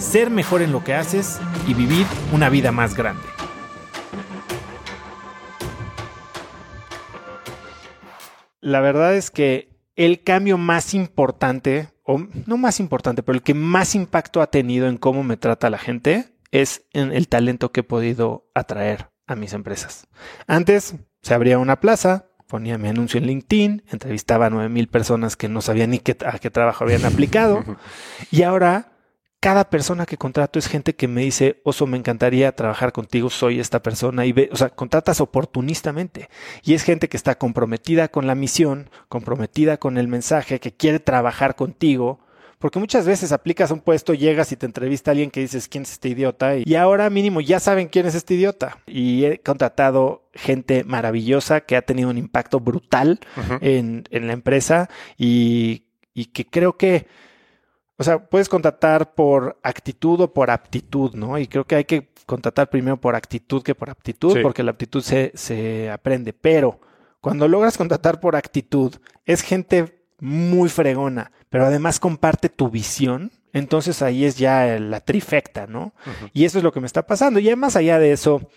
ser mejor en lo que haces y vivir una vida más grande. La verdad es que el cambio más importante, o no más importante, pero el que más impacto ha tenido en cómo me trata la gente es en el talento que he podido atraer a mis empresas. Antes se abría una plaza, ponía mi anuncio en LinkedIn, entrevistaba a 9000 personas que no sabían ni qué, a qué trabajo habían aplicado, y ahora cada persona que contrato es gente que me dice, Oso, me encantaría trabajar contigo, soy esta persona, y ve, o sea, contratas oportunistamente. Y es gente que está comprometida con la misión, comprometida con el mensaje, que quiere trabajar contigo. Porque muchas veces aplicas a un puesto, llegas y te entrevista a alguien que dices, ¿quién es este idiota? Y ahora mínimo ya saben quién es este idiota. Y he contratado gente maravillosa que ha tenido un impacto brutal en, en, la empresa y, y que creo que o sea, puedes contratar por actitud o por aptitud, ¿no? Y creo que hay que contratar primero por actitud que por aptitud, porque la aptitud se, se aprende. Pero cuando logras contratar por actitud, es gente muy fregona, pero además comparte tu visión. Entonces ahí es ya la trifecta, ¿no? Y eso es lo que me está pasando. Y más allá de eso,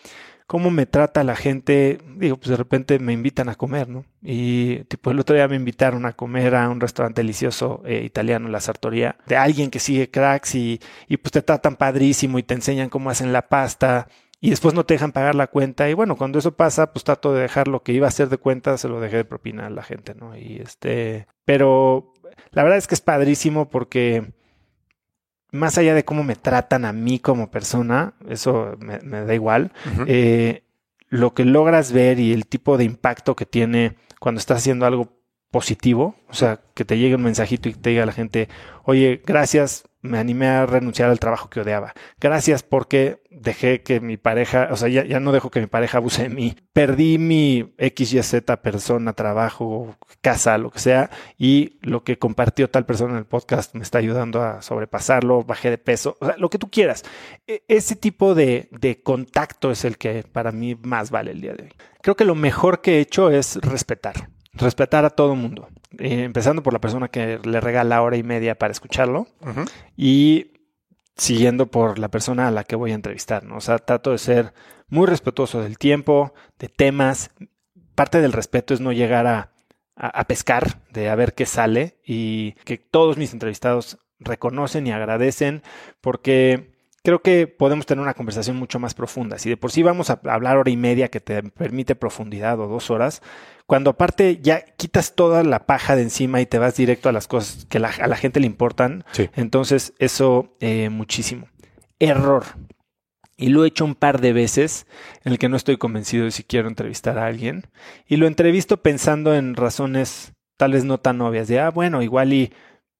cómo me trata la gente, digo, pues de repente me invitan a comer, ¿no? Y tipo el otro día me invitaron a comer a un restaurante delicioso eh, italiano, la Sartoría, de alguien que sigue cracks y, y pues te tratan padrísimo y te enseñan cómo hacen la pasta y después no te dejan pagar la cuenta. Y bueno, cuando eso pasa, pues trato de dejar lo que iba a hacer de cuenta, se lo dejé de propina a la gente, ¿no? Y este, pero la verdad es que es padrísimo porque más allá de cómo me tratan a mí como persona, eso me, da igual, eh, lo que logras ver y el tipo de impacto que tiene cuando estás haciendo algo positivo, o sea, que te llegue un mensajito y te diga a la gente, oye, gracias, me animé a renunciar al trabajo que odiaba. Gracias porque dejé que mi pareja, o sea, ya, ya no dejo que mi pareja abuse de mí. Perdí mi XYZ persona, trabajo, casa, lo que sea, y lo que compartió tal persona en el podcast me está ayudando a sobrepasarlo, bajé de peso, lo que tú quieras. E, ese tipo de, de contacto es el que para mí más vale el día de hoy. Creo que lo mejor que he hecho es respetar respetar a todo mundo, eh, empezando por la persona que le regala hora y media para escucharlo y siguiendo por la persona a la que voy a entrevistar, ¿no? O sea, trato de ser muy respetuoso del tiempo, de temas. Parte del respeto es no llegar a, a pescar, de a ver qué sale y que todos mis entrevistados reconocen y agradecen porque creo que podemos tener una conversación mucho más profunda. Si de por sí vamos a hablar hora y media que te permite profundidad o dos horas, cuando aparte ya quitas toda la paja de encima y te vas directo a las cosas que a la gente le importan, entonces eso eh, muchísimo. Error. Y lo he hecho un par de veces en el que no estoy convencido de si quiero entrevistar a alguien. Y lo entrevisto pensando en razones tal vez no tan obvias de, ah, bueno, igual y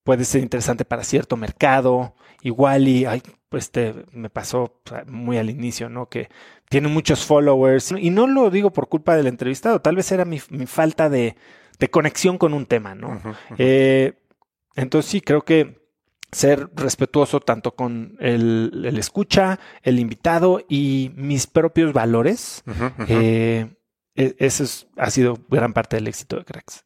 puede ser interesante para cierto mercado, igual y, ay, pues te, me pasó muy al inicio, ¿no? Que tiene muchos followers y no lo digo por culpa del entrevistado, tal vez era mi, falta de, conexión con un tema, ¿no? Eh, entonces sí, creo que ser respetuoso tanto con el, escucha, el invitado y mis propios valores, eh, e, eso ha sido gran parte del éxito de Cracks.